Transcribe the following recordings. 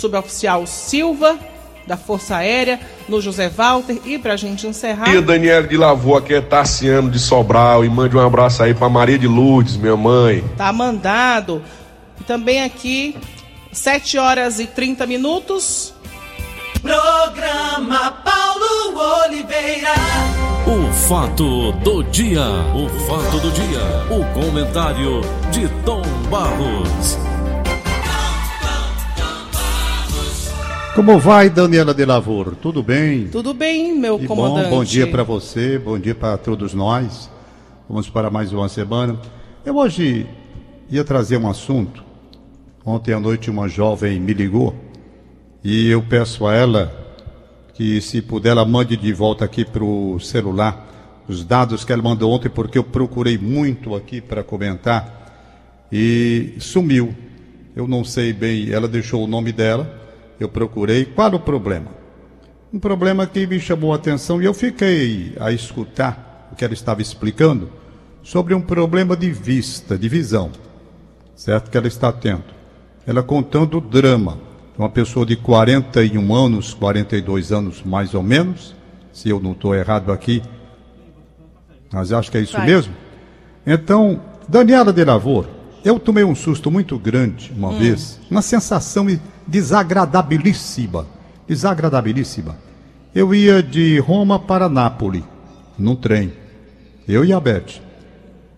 suboficial Silva, da Força Aérea, no José Walter, e pra gente encerrar. E Daniel de Lavô, aqui é Tassiano de Sobral, e mande um abraço aí pra Maria de Lourdes, minha mãe. Tá mandado. Também aqui, 7 horas e 30 minutos. Programa Paulo Oliveira. O fato do dia, o fato do dia, o comentário de Tom Barros. Como vai, Daniela de Lavoro? Tudo bem? Tudo bem, meu que comandante. Bom, bom dia para você, bom dia para todos nós. Vamos para mais uma semana. Eu hoje ia trazer um assunto. Ontem à noite uma jovem me ligou e eu peço a ela que, se puder, ela mande de volta aqui para o celular os dados que ela mandou ontem, porque eu procurei muito aqui para comentar e sumiu. Eu não sei bem, ela deixou o nome dela eu procurei. Qual o problema? Um problema que me chamou a atenção e eu fiquei a escutar o que ela estava explicando sobre um problema de vista, de visão, certo? Que ela está tendo. Ela contando o drama de uma pessoa de 41 anos, 42 anos mais ou menos, se eu não estou errado aqui, mas acho que é isso Vai. mesmo. Então, Daniela de Lavor, eu tomei um susto muito grande uma hum. vez, uma sensação desagradabilíssima. Desagradabilíssima. Eu ia de Roma para Nápoles, num trem. Eu e a Beth.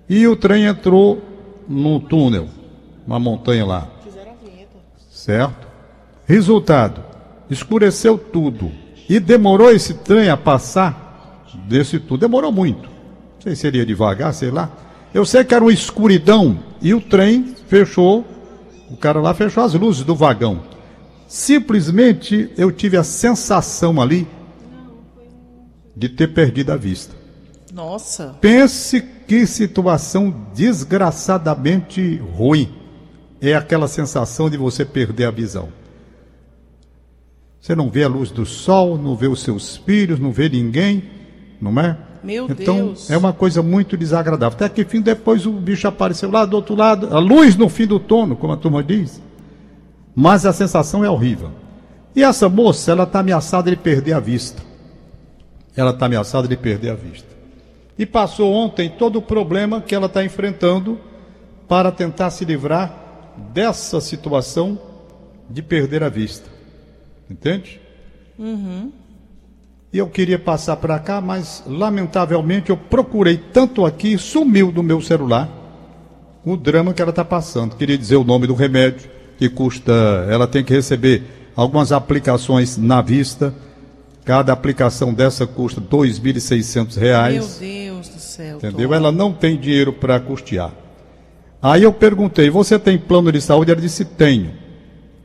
E o trem entrou num túnel, uma montanha lá. Certo? Resultado: escureceu tudo. E demorou esse trem a passar desse tudo. Demorou muito. Não sei se seria devagar, sei lá. Eu sei que era uma escuridão e o trem fechou. O cara lá fechou as luzes do vagão. Simplesmente eu tive a sensação ali de ter perdido a vista. Nossa. Pense que situação desgraçadamente ruim. É aquela sensação de você perder a visão. Você não vê a luz do sol, não vê os seus filhos, não vê ninguém, não é? Meu então, Deus. é uma coisa muito desagradável. Até que fim depois o bicho apareceu lá do outro lado, a luz no fim do tono, como a turma diz mas a sensação é horrível. E essa moça, ela está ameaçada de perder a vista. Ela está ameaçada de perder a vista. E passou ontem todo o problema que ela está enfrentando para tentar se livrar dessa situação de perder a vista. Entende? Uhum. E eu queria passar para cá, mas lamentavelmente eu procurei tanto aqui, sumiu do meu celular o drama que ela está passando. Queria dizer o nome do remédio que custa, ela tem que receber algumas aplicações na vista. Cada aplicação dessa custa R$ 2.600. Meu Deus do céu. Entendeu? Tom. Ela não tem dinheiro para custear. Aí eu perguntei: "Você tem plano de saúde?" Ela disse: "Tenho.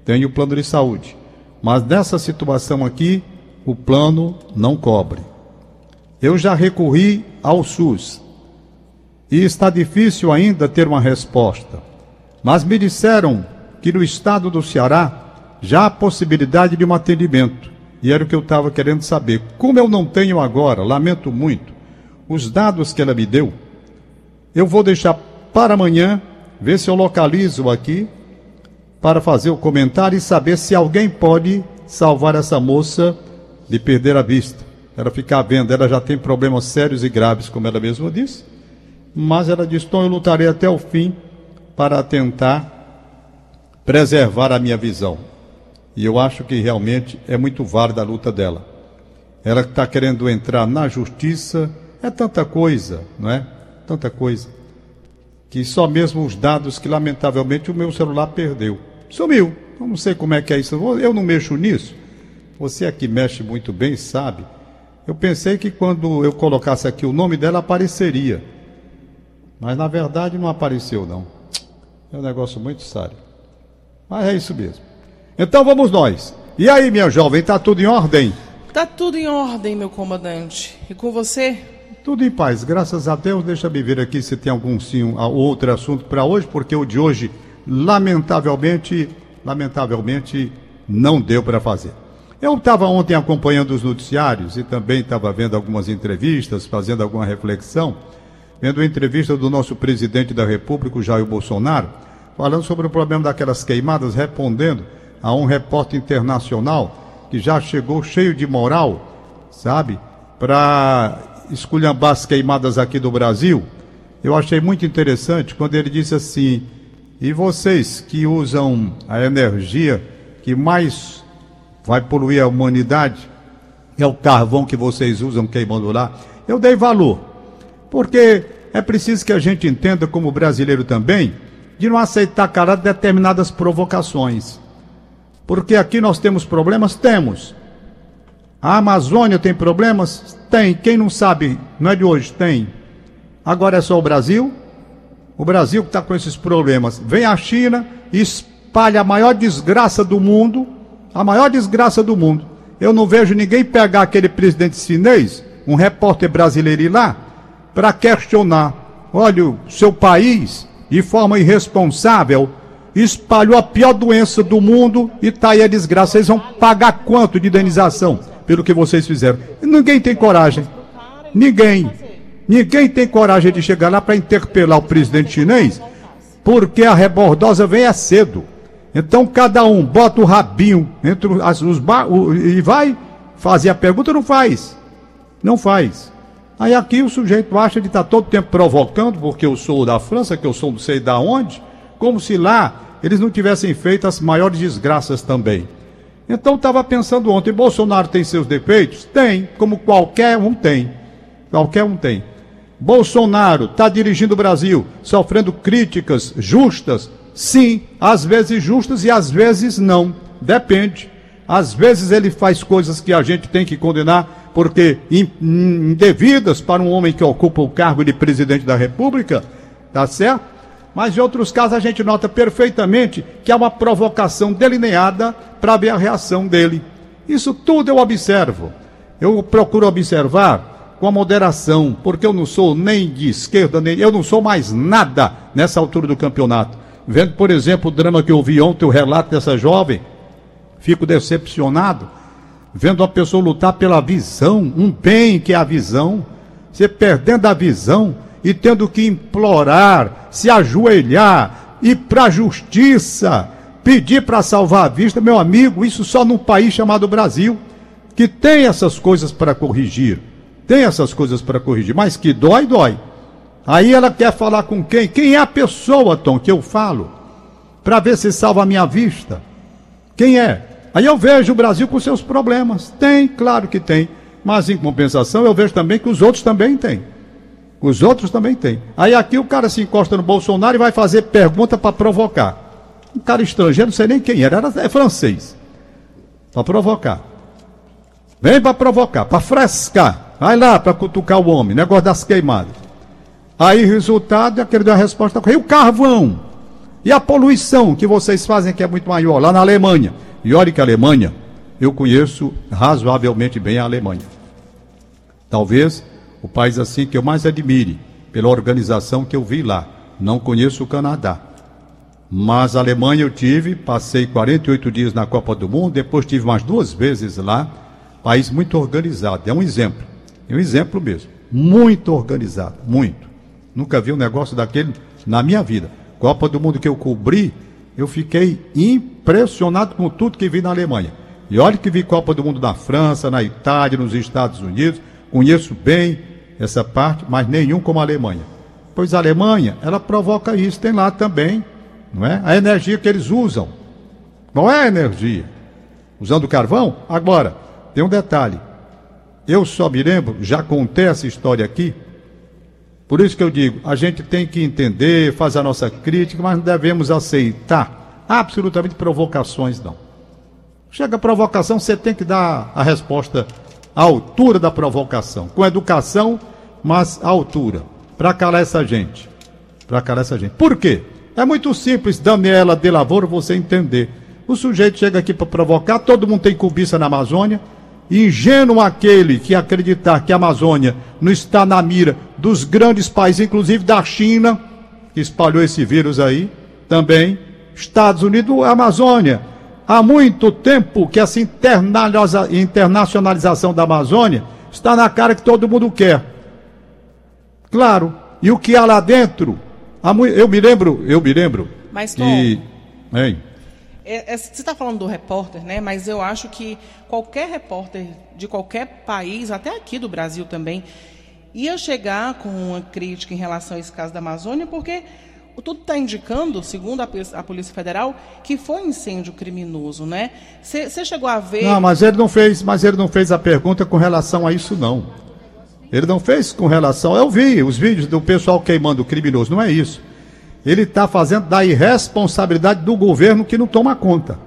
Tenho plano de saúde. Mas nessa situação aqui, o plano não cobre. Eu já recorri ao SUS e está difícil ainda ter uma resposta. Mas me disseram que no estado do Ceará já há possibilidade de um atendimento. E era o que eu estava querendo saber. Como eu não tenho agora, lamento muito, os dados que ela me deu, eu vou deixar para amanhã, ver se eu localizo aqui, para fazer o comentário e saber se alguém pode salvar essa moça de perder a vista. Ela ficar vendo, ela já tem problemas sérios e graves, como ela mesma disse, mas ela disse: então eu lutarei até o fim para tentar preservar a minha visão. E eu acho que realmente é muito válida a luta dela. Ela está querendo entrar na justiça, é tanta coisa, não é? Tanta coisa. Que só mesmo os dados que lamentavelmente o meu celular perdeu. Sumiu. Eu não sei como é que é isso. Eu não mexo nisso. Você aqui mexe muito bem, sabe? Eu pensei que quando eu colocasse aqui o nome dela apareceria. Mas na verdade não apareceu não. É um negócio muito sério. Mas é isso mesmo. Então vamos nós. E aí, minha jovem, tá tudo em ordem? Tá tudo em ordem, meu comandante. E com você? Tudo em paz, graças a Deus. Deixa eu ver aqui se tem algum sim, outro assunto para hoje, porque o de hoje, lamentavelmente, lamentavelmente, não deu para fazer. Eu estava ontem acompanhando os noticiários e também estava vendo algumas entrevistas, fazendo alguma reflexão, vendo a entrevista do nosso presidente da República, Jair Bolsonaro, falando sobre o problema daquelas queimadas, respondendo a um repórter internacional que já chegou cheio de moral, sabe, para esculhambar as queimadas aqui do Brasil. Eu achei muito interessante quando ele disse assim: e vocês que usam a energia que mais vai poluir a humanidade, é o carvão que vocês usam queimando lá. Eu dei valor, porque é preciso que a gente entenda, como brasileiro também, de não aceitar cara determinadas provocações. Porque aqui nós temos problemas? Temos. A Amazônia tem problemas? Tem. Quem não sabe, não é de hoje, tem. Agora é só o Brasil? O Brasil que está com esses problemas. Vem a China espalha a maior desgraça do mundo, a maior desgraça do mundo. Eu não vejo ninguém pegar aquele presidente chinês, um repórter brasileiro ir lá, para questionar. Olha, o seu país, de forma irresponsável, espalhou a pior doença do mundo e está aí a desgraça. Vocês vão pagar quanto de indenização pelo que vocês fizeram? Ninguém tem coragem. Ninguém. Ninguém tem coragem de chegar lá para interpelar o presidente chinês, porque a rebordosa vem é cedo. Então cada um bota o rabinho entre as, os o, e vai fazer a pergunta, não faz. Não faz. Aí aqui o sujeito acha de estar tá todo tempo provocando, porque eu sou da França, que eu sou não sei da onde, como se lá eles não tivessem feito as maiores desgraças também. Então estava pensando ontem, Bolsonaro tem seus defeitos? Tem, como qualquer um tem. Qualquer um tem. Bolsonaro está dirigindo o Brasil, sofrendo críticas justas? Sim, às vezes justas e às vezes não. Depende. Às vezes ele faz coisas que a gente tem que condenar porque indevidas para um homem que ocupa o cargo de presidente da República, tá certo? Mas em outros casos a gente nota perfeitamente que há uma provocação delineada para ver a reação dele. Isso tudo eu observo. Eu procuro observar com a moderação, porque eu não sou nem de esquerda, nem eu não sou mais nada nessa altura do campeonato. Vendo, por exemplo, o drama que eu vi ontem, o relato dessa jovem, fico decepcionado, vendo uma pessoa lutar pela visão, um bem que é a visão, você perdendo a visão e tendo que implorar, se ajoelhar, ir para a justiça, pedir para salvar a vista, meu amigo, isso só num país chamado Brasil, que tem essas coisas para corrigir. Tem essas coisas para corrigir, mas que dói, dói. Aí ela quer falar com quem? Quem é a pessoa, Tom, que eu falo? Para ver se salva a minha vista. Quem é? Aí eu vejo o Brasil com seus problemas. Tem, claro que tem. Mas em compensação eu vejo também que os outros também têm. Os outros também têm. Aí aqui o cara se encosta no Bolsonaro e vai fazer pergunta para provocar. Um cara estrangeiro, não sei nem quem era, era é francês. Para provocar. Vem para provocar, para frescar. Vai lá para cutucar o homem, negócio das queimadas. Aí, resultado, aquele deu a resposta. E o carvão? E a poluição que vocês fazem, que é muito maior, lá na Alemanha? E olha que a Alemanha, eu conheço razoavelmente bem a Alemanha. Talvez o país assim que eu mais admire, pela organização que eu vi lá. Não conheço o Canadá. Mas a Alemanha eu tive, passei 48 dias na Copa do Mundo, depois tive mais duas vezes lá. País muito organizado, é um exemplo. É um exemplo mesmo. Muito organizado, muito. Nunca vi um negócio daquele na minha vida. Copa do Mundo que eu cobri, eu fiquei impressionado com tudo que vi na Alemanha. E olha que vi Copa do Mundo na França, na Itália, nos Estados Unidos. Conheço bem essa parte, mas nenhum como a Alemanha. Pois a Alemanha, ela provoca isso, tem lá também, não é? A energia que eles usam. Qual é energia? Usando carvão? Agora, tem um detalhe. Eu só me lembro, já contei essa história aqui, por isso que eu digo, a gente tem que entender, fazer a nossa crítica, mas não devemos aceitar absolutamente provocações, não. Chega a provocação, você tem que dar a resposta à altura da provocação, com educação, mas à altura, para calar essa gente. Para calar essa gente. Por quê? É muito simples, Daniela de Lavoro, você entender. O sujeito chega aqui para provocar, todo mundo tem cobiça na Amazônia, Ingênuo aquele que acreditar que a Amazônia não está na mira dos grandes países, inclusive da China, que espalhou esse vírus aí, também, Estados Unidos, Amazônia. Há muito tempo que essa internacionalização da Amazônia está na cara que todo mundo quer. Claro. E o que há lá dentro? Eu me lembro, eu me lembro. Mas, Tom, que, hein? É, é, você está falando do repórter, né? Mas eu acho que qualquer repórter de qualquer país, até aqui do Brasil também, ia chegar com uma crítica em relação a esse caso da Amazônia, porque tudo está indicando, segundo a, a, Polícia Federal, que foi incêndio criminoso, né? Você chegou a ver? Não, mas ele não fez, mas ele não fez a pergunta com relação a isso, não. Ele não fez com relação. Eu vi os vídeos do pessoal queimando o criminoso, não é isso ele está fazendo da irresponsabilidade do governo que não toma conta.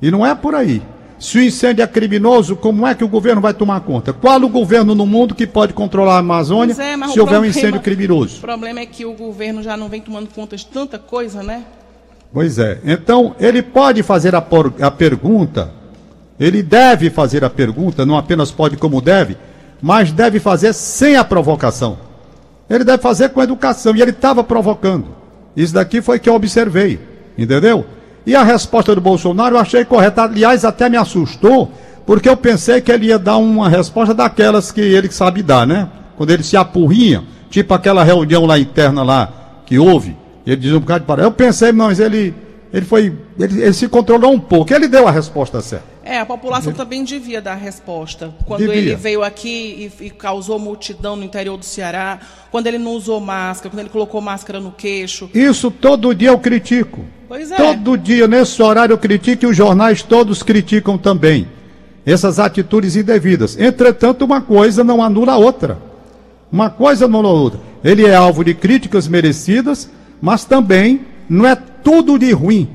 E não é por aí. Se o incêndio é criminoso, como é que o governo vai tomar conta? Qual o governo no mundo que pode controlar a Amazônia é, se houver problema, um incêndio criminoso? O problema é que o governo já não vem tomando conta de tanta coisa, né? Pois é. Então, ele pode fazer a, por, a pergunta, ele deve fazer a pergunta, não apenas pode como deve, mas deve fazer sem a provocação. Ele deve fazer com educação, e ele estava provocando. Isso daqui foi que eu observei, entendeu? E a resposta do Bolsonaro eu achei correta. Aliás, até me assustou, porque eu pensei que ele ia dar uma resposta daquelas que ele sabe dar, né? Quando ele se apurrinha, tipo aquela reunião lá interna lá que houve, ele diz um bocado de parada. Eu pensei, mas ele, ele foi, ele, ele se controlou um pouco, ele deu a resposta certa. É, a população também devia dar resposta. Quando devia. ele veio aqui e, e, causou multidão no interior do Ceará, quando ele não usou máscara, quando ele colocou máscara no queixo. Isso todo dia eu critico. Pois é. Todo dia, nesse horário, eu critico e os jornais todos criticam também. Essas atitudes indevidas. Entretanto, uma coisa não anula a outra. Uma coisa não anula a outra. Ele é alvo de críticas merecidas, mas também não é tudo de ruim.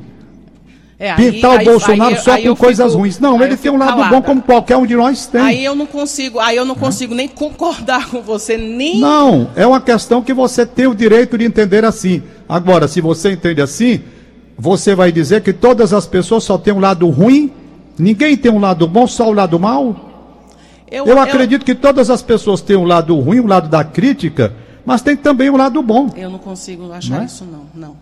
É, pintar aí, o Bolsonaro aí, só aí, com coisas fico, ruins. Não, ele tem um lado calada. bom como qualquer um de nós tem. Aí eu não consigo, aí eu não consigo nem concordar com você, nem. Não, é uma questão que você tem o direito de entender assim. Agora, se você entende assim, você vai dizer que todas as pessoas só têm um lado ruim, ninguém tem um lado bom, só o lado mal? Eu, eu acredito eu... que todas as pessoas têm um lado ruim, um lado da crítica, mas tem também um lado bom. Eu não consigo achar não é? isso, não, não.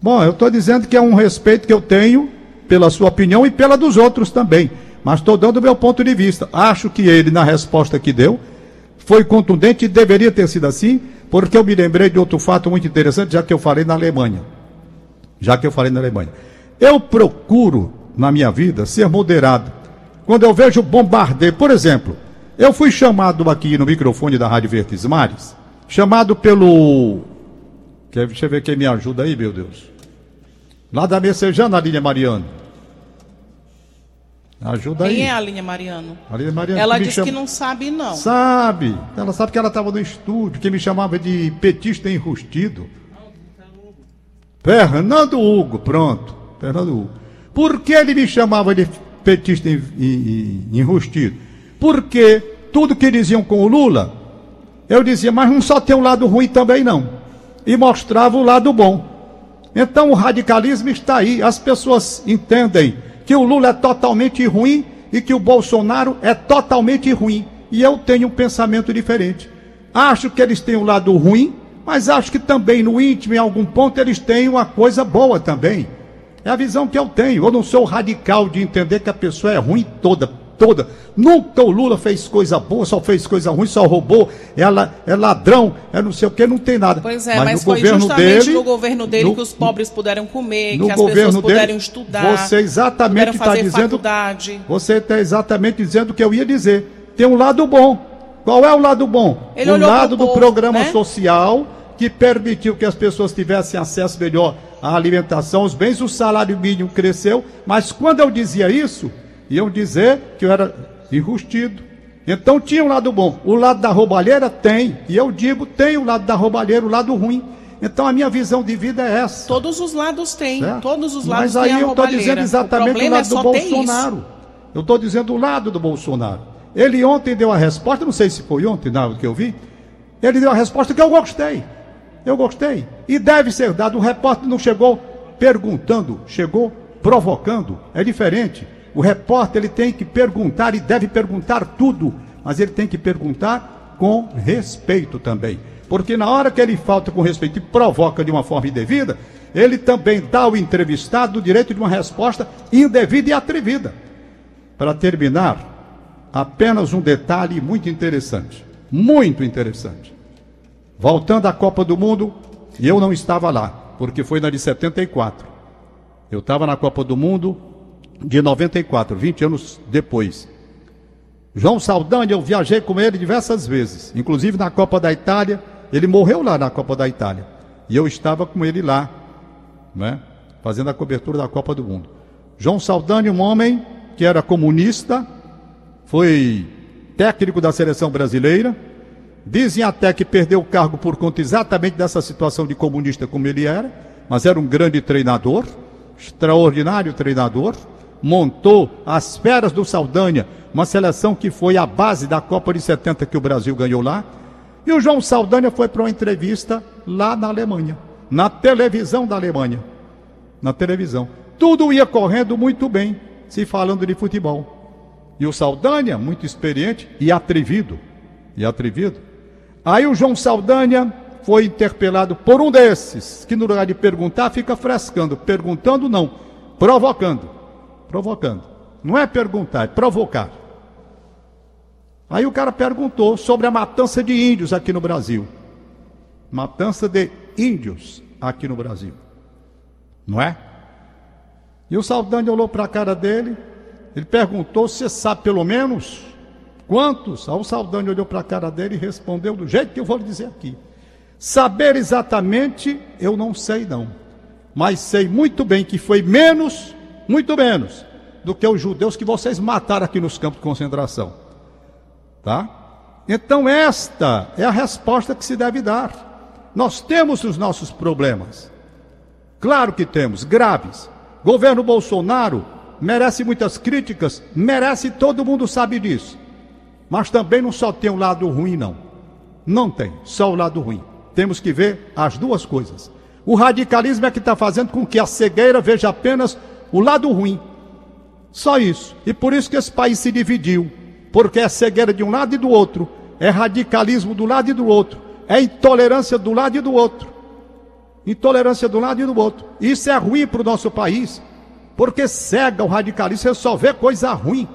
Bom, eu estou dizendo que é um respeito que eu tenho pela sua opinião e pela dos outros também. Mas estou dando o meu ponto de vista. Acho que ele, na resposta que deu, foi contundente e deveria ter sido assim, porque eu me lembrei de outro fato muito interessante, já que eu falei na Alemanha. Já que eu falei na Alemanha. Eu procuro, na minha vida, ser moderado. Quando eu vejo bombardeio, por exemplo, eu fui chamado aqui no microfone da Rádio Verdes Mares, chamado pelo. Deixa eu ver quem me ajuda aí, meu Deus. Lá da Messejana, a linha Mariano. Ajuda Quem aí. Quem é a linha Mariano? A linha Mariano. Ela disse chama... que não sabe, não. Sabe. Ela sabe que ela estava no estúdio, que me chamava de petista enrustido. Fernando Hugo, pronto. Fernando Hugo. Por que ele me chamava de petista enrustido? Porque tudo que diziam com o Lula, eu dizia, mas não só tem um lado ruim também não. E mostrava o lado bom. Então o radicalismo está aí. As pessoas entendem que o Lula é totalmente ruim e que o Bolsonaro é totalmente ruim. E eu tenho um pensamento diferente. Acho que eles têm um lado ruim, mas acho que também no íntimo, em algum ponto, eles têm uma coisa boa também. É a visão que eu tenho. Eu não sou radical de entender que a pessoa é ruim toda toda. Nunca o Lula fez coisa boa, só fez coisa ruim, só roubou, ela é ladrão, é não sei o que, não tem nada. Pois é, mas, mas foi justamente dele, no governo dele no, que os pobres puderam comer, que as pessoas puderam dele, estudar. Você exatamente está dizendo. Faculdade. Você está exatamente dizendo o que eu ia dizer. Tem um lado bom. Qual é o lado bom? Ele o lado do povo, programa né? social que permitiu que as pessoas tivessem acesso melhor à alimentação, aos bens, o salário mínimo cresceu. Mas quando eu dizia isso, iam dizer que eu era enrustido. Então tinha um lado bom. O lado da roubalheira tem. E eu digo, tem o lado da roubalheira, o lado ruim. Então a minha visão de vida é essa. Todos os lados têm. Certo? Todos os lados Mas aí eu estou dizendo exatamente o, o lado é do Bolsonaro. Eu estou dizendo o lado do Bolsonaro. Ele ontem deu a resposta, não sei se foi ontem, não, que eu vi. Ele deu a resposta que eu gostei. Eu gostei. E deve ser dado. O repórter não chegou perguntando, chegou provocando. É diferente. O repórter ele tem que perguntar e deve perguntar tudo, mas ele tem que perguntar com respeito também. Porque na hora que ele falta com respeito e provoca de uma forma indevida, ele também dá ao entrevistado o direito de uma resposta indevida e atrevida. Para terminar, apenas um detalhe muito interessante. Muito interessante. Voltando à Copa do Mundo, eu não estava lá, porque foi na de 74. Eu estava na Copa do Mundo de 94, 20 anos depois. João Saldanha, eu viajei com ele diversas vezes, inclusive na Copa da Itália. Ele morreu lá na Copa da Itália. E eu estava com ele lá, né, fazendo a cobertura da Copa do Mundo. João Saldanha, um homem que era comunista, foi técnico da seleção brasileira. Dizem até que perdeu o cargo por conta exatamente dessa situação de comunista como ele era, mas era um grande treinador, extraordinário treinador. Montou as feras do Saldanha, uma seleção que foi a base da Copa de 70 que o Brasil ganhou lá. E o João Saldanha foi para uma entrevista lá na Alemanha, na televisão da Alemanha. Na televisão. Tudo ia correndo muito bem, se falando de futebol. E o Saldanha, muito experiente e atrevido. E atrevido. Aí o João Saldanha foi interpelado por um desses, que no lugar de perguntar, fica frescando. Perguntando, não. Provocando. Provocando. Não é perguntar, é provocar. Aí o cara perguntou sobre a matança de índios aqui no Brasil. Matança de índios aqui no Brasil. Não é? E o Saldanha olhou para a cara dele, ele perguntou: Você sabe pelo menos quantos? Aí o Saldanha olhou para a cara dele e respondeu do jeito que eu vou lhe dizer aqui. Saber exatamente, eu não sei não. Mas sei muito bem que foi menos, muito menos, do que os judeus que vocês mataram aqui nos campos de concentração. Tá? Então, esta é a resposta que se deve dar. Nós temos os nossos problemas. Claro que temos, graves. Governo Bolsonaro merece muitas críticas, merece, todo mundo sabe disso. Mas também não só tem um lado ruim, não. Não tem, só o lado ruim. Temos que ver as duas coisas. O radicalismo é que está fazendo com que a cegueira veja apenas o lado ruim. Só isso. E por isso que esse país se dividiu porque é cegueira de um lado e do outro, é radicalismo do lado e do outro, é intolerância do lado e do outro. Intolerância do lado e do outro. Isso é ruim para o nosso país, porque cega o radicalismo, você só vê coisa ruim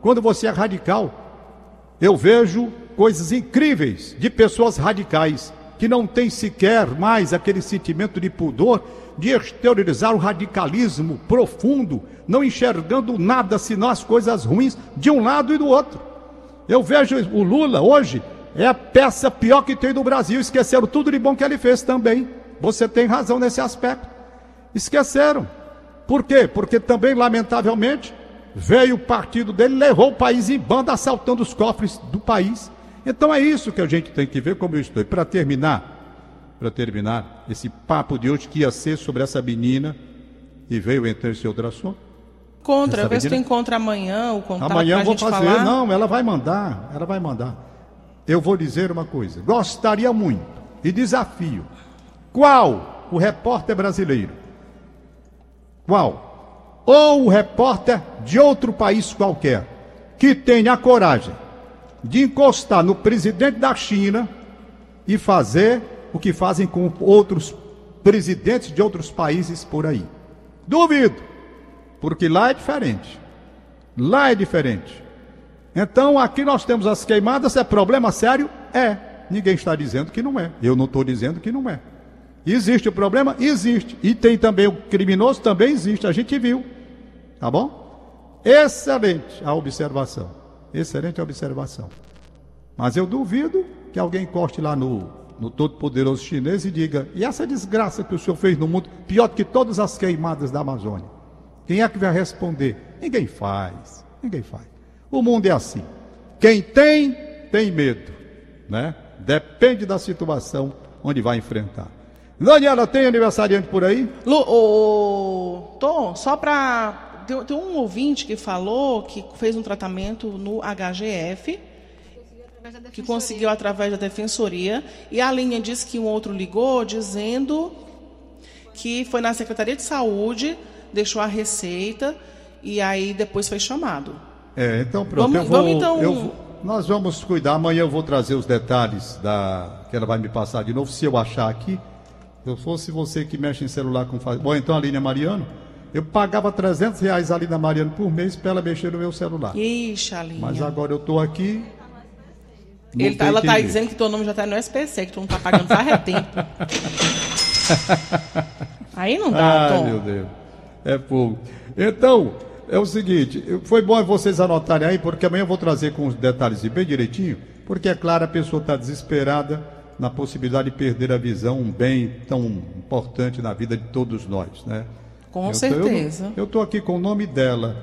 quando você é radical. Eu vejo coisas incríveis de pessoas radicais que não têm sequer mais aquele sentimento de pudor de exteriorizar o radicalismo profundo, não enxergando nada senão as coisas ruins de um lado e do outro. Eu vejo o Lula hoje, é a peça pior que tem no Brasil. Esqueceram tudo de bom que ele fez também. Você tem razão nesse aspecto. Esqueceram. Por quê? Porque também, lamentavelmente, veio o partido dele, levou o país em banda, assaltando os cofres do país. Então é isso que a gente tem que ver como eu estou. E para terminar, para terminar esse papo de hoje que ia ser sobre essa menina e veio entrar esse outro assunto. Contra, eu ver se tu encontra amanhã o contato Amanhã eu vou fazer, falar. não, ela vai mandar, ela vai mandar. Eu vou dizer uma coisa, gostaria muito e desafio. Qual o repórter brasileiro? Qual? Ou o repórter de outro país qualquer que tenha a coragem de encostar no presidente da China e fazer o que fazem com outros presidentes de outros países por aí. Duvido, porque lá é diferente. Lá é diferente. Então, aqui nós temos as queimadas, é problema sério? É. Ninguém está dizendo que não é. Eu não estou dizendo que não é. Existe o problema? Existe. E tem também o criminoso? Também existe. A gente viu. Tá bom? Excelente a observação. Excelente observação. Mas eu duvido que alguém encoste lá no no todo-poderoso chinês e diga: e essa desgraça que o senhor fez no mundo, pior que todas as queimadas da Amazônia? Quem é que vai responder? Ninguém faz, ninguém faz. O mundo é assim. Quem tem, tem medo, né? Depende da situação onde vai enfrentar. Daniela, tem aniversariante por aí? Lu, Tom, só para. Tem, tem um ouvinte que falou que fez um tratamento no HGF que conseguiu através da defensoria. E a linha diz que um outro ligou dizendo que foi na Secretaria de Saúde, deixou a receita e aí depois foi chamado. É, então pronto. Vamos, eu vou, vamos então. eu vou- nós vamos cuidar. Amanhã eu vou trazer os detalhes da que ela vai me passar de novo, se eu achar aqui. Se eu fosse você que mexe em celular com. Bom, então a linha Mariano, eu pagava 300 reais ali na Mariano por mês para ela mexer no meu celular. Ixi, a linha. Mas agora eu estou aqui. Ele tá- ela está dizendo que teu nome já está no SPC, que tu não está pagando faz tempo. Aí não dá, Ai, Tom. meu Deus. É fogo. Então, é o seguinte, foi bom vocês anotarem aí, porque amanhã eu vou trazer com os detalhes bem direitinho, porque é claro, a pessoa está desesperada na possibilidade de perder a visão, um bem tão importante na vida de todos nós, né? Com Eu- certeza. Eu estou aqui com o nome dela.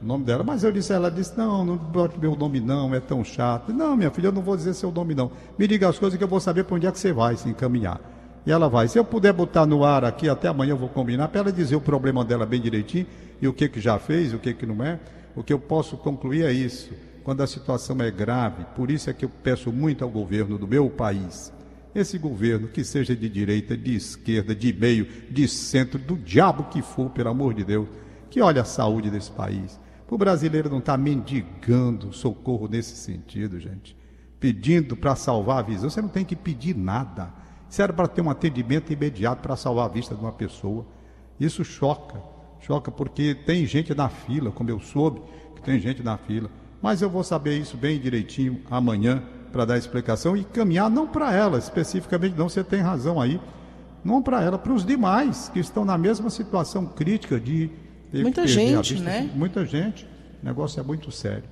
O nome dela, mas eu disse, ela disse, não, não bote meu nome não, é tão chato. Não, minha filha, eu não vou dizer seu nome não. Me diga as coisas que eu vou saber para onde é que você vai se encaminhar. E ela vai. Se eu puder botar no ar aqui, até amanhã eu vou combinar, para ela dizer o problema dela bem direitinho, e o que que já fez, o que que não é. O que eu posso concluir é isso. Quando a situação é grave, por isso é que eu peço muito ao governo do meu país, esse governo, que seja de direita, de esquerda, de meio, de centro, do diabo que for, pelo amor de Deus, que olhe a saúde desse país. O brasileiro não está mendigando socorro nesse sentido, gente. Pedindo para salvar a visão. Você não tem que pedir nada. Isso era para ter um atendimento imediato para salvar a vista de uma pessoa. Isso choca. Choca porque tem gente na fila, como eu soube, que tem gente na fila. Mas eu vou saber isso bem direitinho amanhã para dar explicação e caminhar não para ela especificamente, não, você tem razão aí. Não para ela, para os demais que estão na mesma situação crítica de Muita gente, vista. né? Muita gente. O negócio é muito sério.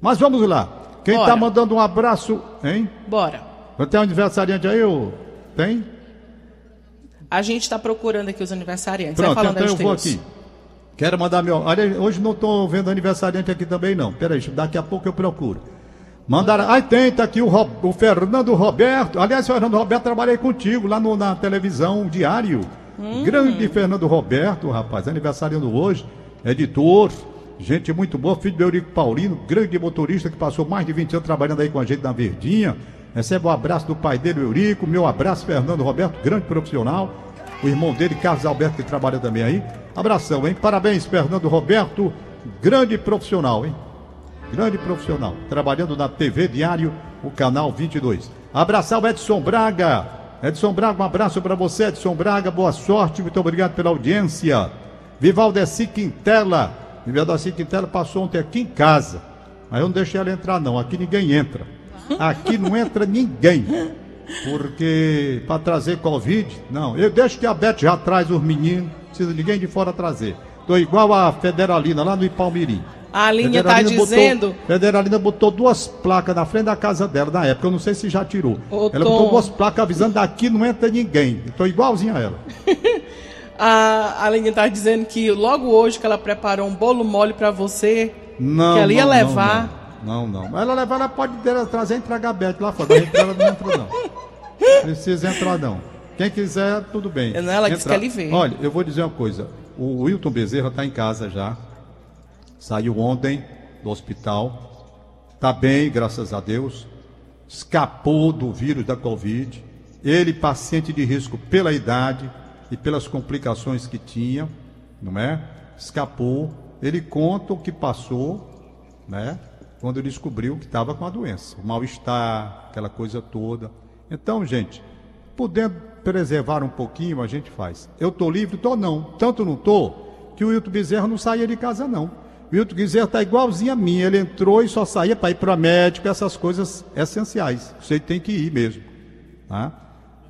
Mas vamos lá. Quem está mandando um abraço, hein? Bora. Tem um aniversariante aí, ô? Tem? A gente está procurando aqui os aniversariantes. Pronto, Vai falando então eu vou aqui. Quero mandar meu. Olha, hoje não estou vendo aniversariante aqui também, não. Peraí, daqui a pouco eu procuro. Mandaram. Ai, tem, tá aqui o, o Fernando Roberto. Aliás, Fernando Roberto, trabalhei contigo lá no- na televisão diário. Hum. Grande Fernando Roberto, rapaz, aniversariando hoje. Editor, gente muito boa, filho do Eurico Paulino, grande motorista que passou mais de 20 anos trabalhando aí com a gente na Verdinha. Recebe o abraço do pai dele, o Eurico. Meu abraço, Fernando Roberto, grande profissional. O irmão dele, Carlos Alberto, que trabalha também aí. Abração, hein? Parabéns, Fernando Roberto, grande profissional, hein? Grande profissional, trabalhando na TV Diário, o canal 22. Abraçar o Edson Braga. Edson Braga, um abraço para você, Edson Braga. Boa sorte, muito obrigado pela audiência. Vivaldeci Quintela. Vivaldeci Quintela passou ontem aqui em casa. Mas eu não deixei ela entrar, não. Aqui ninguém entra. Aqui não entra ninguém. Porque para trazer Covid, não. Eu deixo que a Beth já traz os meninos. Não precisa ninguém de fora trazer. Tô igual a Federalina lá no Ipalmirim. A Alinha está dizendo. Federalina botou duas placas na frente da casa dela na época. Eu não sei se já tirou. Ô, ela Tom. botou duas placas avisando daqui não entra ninguém. Estou igualzinho a ela. A Alinha está dizendo que logo hoje que ela preparou um bolo mole para você. Não. Que ela ia não, levar. Não, não. não. Ela levar, ela pode dela trazer e entregar a Beth lá fora. Mas ela não entra, não. Precisa entrar, não. Quem quiser, tudo bem. Ela disse que ele vê. Olha, eu vou dizer uma coisa. O Wilton Bezerra está em casa já. Saiu ontem do hospital. Está bem, graças a Deus. Escapou do vírus da Covid. Ele, paciente de risco pela idade e pelas complicações que tinha, não é? Escapou. Ele conta o que passou, né? Quando descobriu que estava com a doença, o mal-estar, aquela coisa toda. Então, gente, podendo preservar um pouquinho, a gente faz. Eu tô livre? Tô não. Tanto não tô que o Wilton Bezerra não saía de casa não. O Wilton Bezerra tá igualzinho a mim. Ele entrou e só saía para ir para médico, essas coisas essenciais. Você tem que ir mesmo, tá?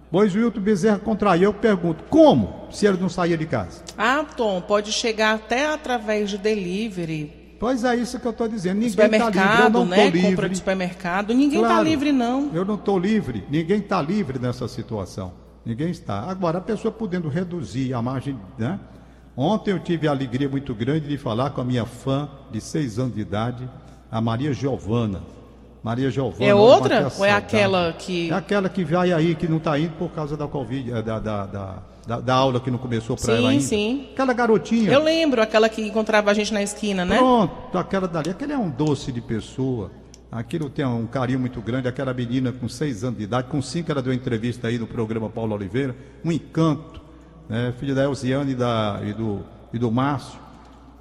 Pois o Wilton Bezerra contraiu, eu pergunto, como se ele não saía de casa? Ah, Tom, pode chegar até através de delivery. Pois é isso que eu estou dizendo. Ninguém está livre, eu não né? livre. Compra de supermercado. Ninguém está Claro, livre, não. Eu não estou livre, ninguém está livre nessa situação. Ninguém está. Agora, a pessoa podendo reduzir a margem, né? Ontem eu tive a alegria muito grande de falar com a minha fã de seis anos de idade, a Maria Giovana. Maria Giovana. É outra? Ou é aquela que. É aquela que vai aí, que não está indo por causa da Covid, eh, da, da, da, da- da aula que não começou para ela Sim, sim. Aquela garotinha. Eu lembro aquela que encontrava a gente na esquina, né? Pronto, aquela dali. Aquele é um doce de pessoa. Aquilo tem um carinho muito grande. Aquela menina com seis anos de idade, com cinco ela deu entrevista aí no programa Paulo Oliveira. Um encanto. Né? Filha da Elziane e, da, e, do, e do Márcio,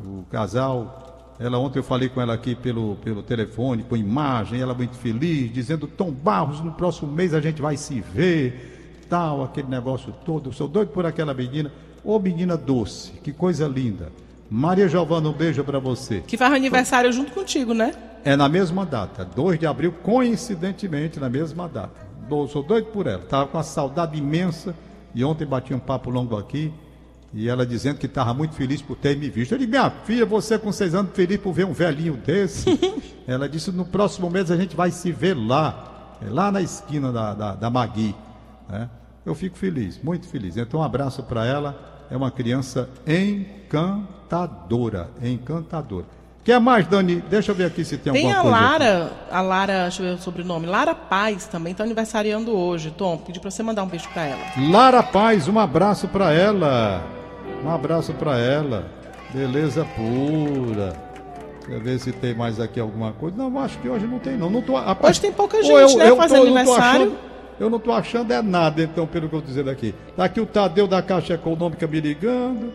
o casal. Ela ontem eu falei com ela aqui pelo, pelo telefone, com imagem, ela muito feliz, dizendo, Tom Barros, no próximo mês a gente vai se ver, tal, aquele negócio todo. Eu sou doido por aquela menina. Ô menina doce, que coisa linda. Maria Giovana, um beijo para você. Que faz aniversário junto contigo, né? É na mesma data, 2 de abril, coincidentemente na mesma data. Sou doido por ela. Estava com uma saudade imensa e ontem bati um papo longo aqui. E ela dizendo que estava muito feliz por ter me visto. Eu disse, minha filha, você com seis anos feliz por ver um velhinho desse. ela disse, no próximo mês a gente vai se ver lá, é lá na esquina da, da, da Magui. né? Eu fico feliz, muito feliz. Então um abraço para ela. É uma criança encantadora, encantadora. Quer mais, Dani? Deixa eu ver aqui se tem, Tem alguma a coisa. aqui. Lara, a Lara, deixa eu ver o sobrenome, Lara Paz também está aniversariando hoje. Tom, pedi para você mandar um beijo para ela. Lara Paz, um abraço para ela. Um abraço para ela. Beleza pura. Deixa eu ver se tem mais aqui alguma coisa. Não, acho que hoje não tem, não. não tô, rapaz, Hoje tem pouca ou gente, né, fazendo eu não tô aniversário. achando- eu não estou achando é nada, então, pelo que eu estou dizendo aqui. Tá aqui o Tadeu da Caixa Econômica me ligando,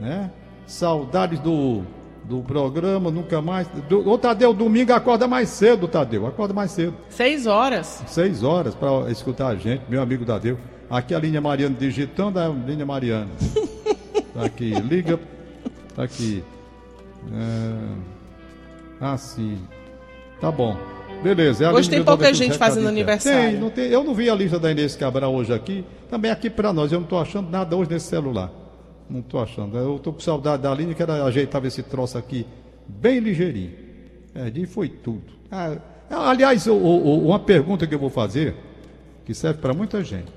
né? Saudades do, do programa, nunca mais. Do, ô, Tadeu, domingo acorda mais cedo, Tadeu. Acorda mais cedo. Seis horas. Seis horas para escutar a gente, meu amigo Tadeu. Aqui a linha Mariana digitando a linha Mariana. Tá aqui, liga. Tá aqui. É... Ah, sim. Tá bom. Beleza. é Hoje tem pouca gente fazendo aniversário. Tem, não tem, eu não vi a lista da Inês Cabral hoje aqui. Também aqui para nós. Eu não estou achando nada hoje nesse celular. Não estou achando. Eu estou com saudade da linha, quero ajeitar esse troço aqui bem ligeirinho. É, e foi tudo. Ah, aliás, o- o- uma pergunta que eu vou fazer, que serve para muita gente.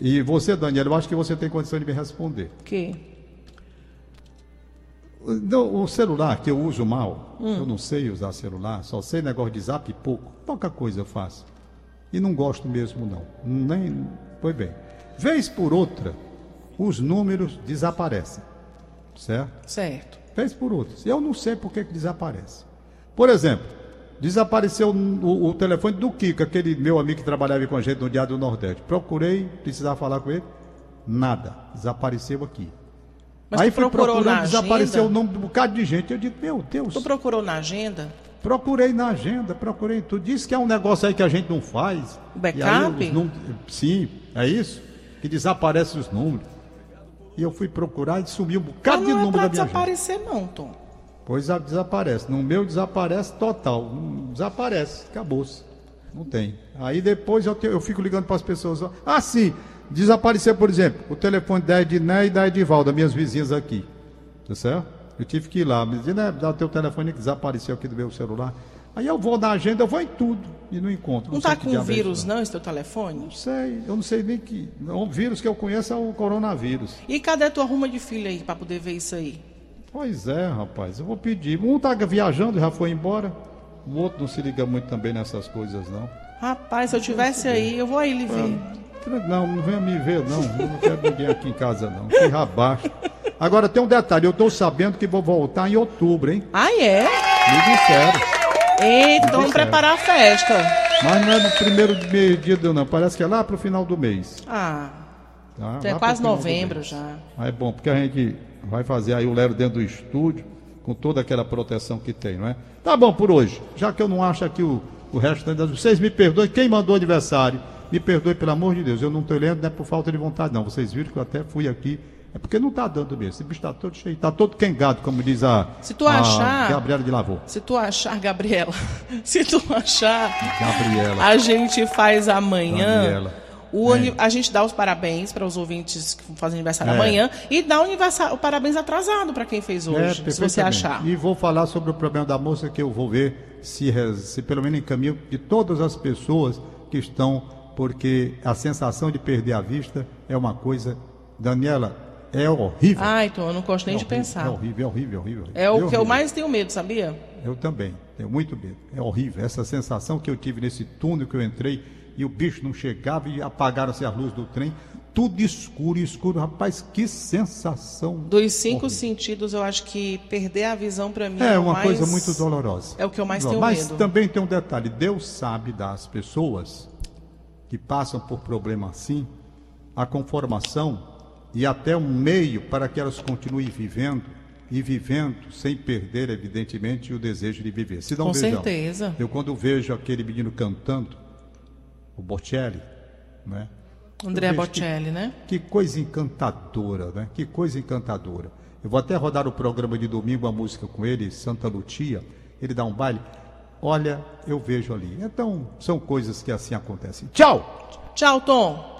E você, Daniel, eu acho que você tem condição de me responder. Que? Não, o celular que eu uso mal, eu não sei usar celular, só sei negócio de zap e pouco. Pouca coisa eu faço. E não gosto mesmo, não. Nem. Pois bem. Vez por outra, os números desaparecem. Certo? Certo. Vez por outra. Eu não sei por que, que desaparece. Por exemplo, desapareceu o, o telefone do Kiko, aquele meu amigo que trabalhava com a gente no Diário do Nordeste. Procurei, precisava falar com ele. Nada. Desapareceu aqui. Mas Aí fui procurando, desapareceu o nome de um bocado de gente. Eu digo, meu Deus. Tu procurou na agenda? Procurei na agenda, procurei tudo. Diz que é um negócio aí que a gente não faz. Backup? E aí os num- Sim, é isso. Que desaparece os números. E eu fui procurar e sumiu um bocado Mas de não é número da minha desaparecer, não, Tom. Pois desaparece. No meu desaparece total. Desaparece, acabou-se. Não tem. Aí depois eu, te- eu fico ligando para as pessoas. Ah, sim. Desapareceu, por exemplo, o telefone da Edné e da Edivalda, minhas vizinhas aqui. Tá certo? Eu tive que ir lá. Me dizia, né, dá o teu telefone que desapareceu aqui do meu celular. Aí eu vou na agenda, eu vou em tudo e não encontro. Não tá que com é vírus, não, esse teu telefone? Não sei, eu não sei nem que. O vírus que eu conheço é o coronavírus. E cadê tua ruma de filho aí pra poder ver isso aí? Pois é, rapaz, eu vou pedir. Um tá viajando, já foi embora. O outro não se liga muito também nessas coisas, não. Rapaz, se eu tivesse aí, eu vou aí lhe ver. Não, não venha me ver, não. Eu não quero ninguém aqui em casa, não. Que rabaixo. Agora tem um detalhe, eu tô sabendo que vou voltar em outubro, hein? Ah, é? Me disseram. Eita, então vamos disseram. preparar a festa. Mas não é no primeiro meio-dia, não. Parece que é lá pro final do mês. Ah, Tá? então é Lá pro quase final do novembro mês. já. Mas é bom, porque a gente vai fazer aí o Lero dentro do estúdio, com toda aquela proteção que tem, não é? Tá bom por hoje. Já que eu não acho aqui o, o restante das. Vocês me perdoem, quem mandou aniversário, me perdoe, pelo amor de Deus. Eu não estou lendo, não é por falta de vontade, não. Vocês viram que eu até fui aqui. É porque não está dando mesmo. Esse bicho está todo cheio, está todo quengado, como diz a, Se tu a achar- Gabriela de Lavô. Se tu achar, Gabriela, se tu achar, Gabriela. a gente faz amanhã. Gabriela. O É. A gente dá os parabéns para os ouvintes que fazem aniversário É. amanhã e dá o, o parabéns atrasado para quem fez hoje, se você achar. E vou falar sobre o problema da moça que eu vou ver se, se pelo menos encaminho de todas as pessoas que estão, porque a sensação de perder a vista é uma coisa, Daniela, é horrível. Ai, então eu não gosto nem é de horrível, pensar. É horrível, é horrível, horrível. É o que eu horrível. mais tenho medo, sabia? Eu também, tenho muito medo. É horrível. Essa sensação que eu tive nesse túnel que eu entrei e o bicho não chegava e apagaram-se as luzes do trem. Tudo escuro, escuro. Rapaz, que sensação. Dos cinco horrível. sentidos, eu acho que perder a visão para mim É o uma mais- coisa muito dolorosa. É o que eu mais tenho Mas medo. também tem um detalhe: Deus sabe das pessoas que passam por problema assim, a conformação e até um meio para que elas continuem vivendo e vivendo sem perder, evidentemente, o desejo de viver. Se não Com vejam, certeza. Eu quando vejo aquele menino cantando, o Bocelli, né? André vejo que- Bocelli, né? Que coisa encantadora, né? Que coisa encantadora. Eu vou até rodar o programa de domingo, a música com ele, Santa Lucia. Ele dá um baile. Olha, eu vejo ali. Então, são coisas que assim acontecem. Tchau! Tchau, Tom.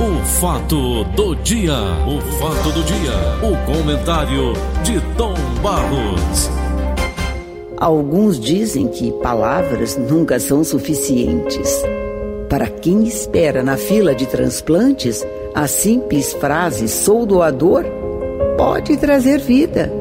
O fato do dia, o fato do dia, o comentário de Tom Barros. Alguns dizem que palavras nunca são suficientes. Para quem espera na fila de transplantes, a simples frase sou doador pode trazer vida.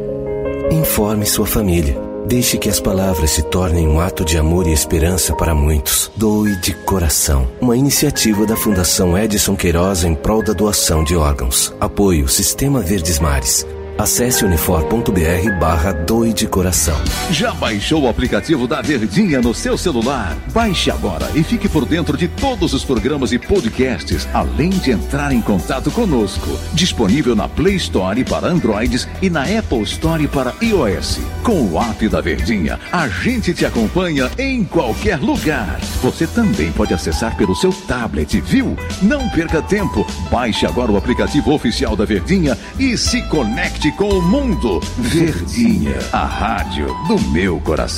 Informe sua família. Deixe que as palavras se tornem um ato de amor e esperança para muitos. Doe de coração. Uma iniciativa da Fundação Edson Queiroz em prol da doação de órgãos. Apoio Sistema Verdes Mares. Acesse unifor.br barra Doe de Coração. Já baixou o aplicativo da Verdinha no seu celular? Baixe agora e fique por dentro de todos os programas e podcasts, além de entrar em contato conosco. Disponível na Play Store para Androids e na Apple Store para iOS. Com o app da Verdinha, a gente te acompanha em qualquer lugar. Você também pode acessar pelo seu tablet, viu? Não perca tempo. Baixe agora o aplicativo oficial da Verdinha e se conecte com o mundo. Verdinha, a rádio do meu coração.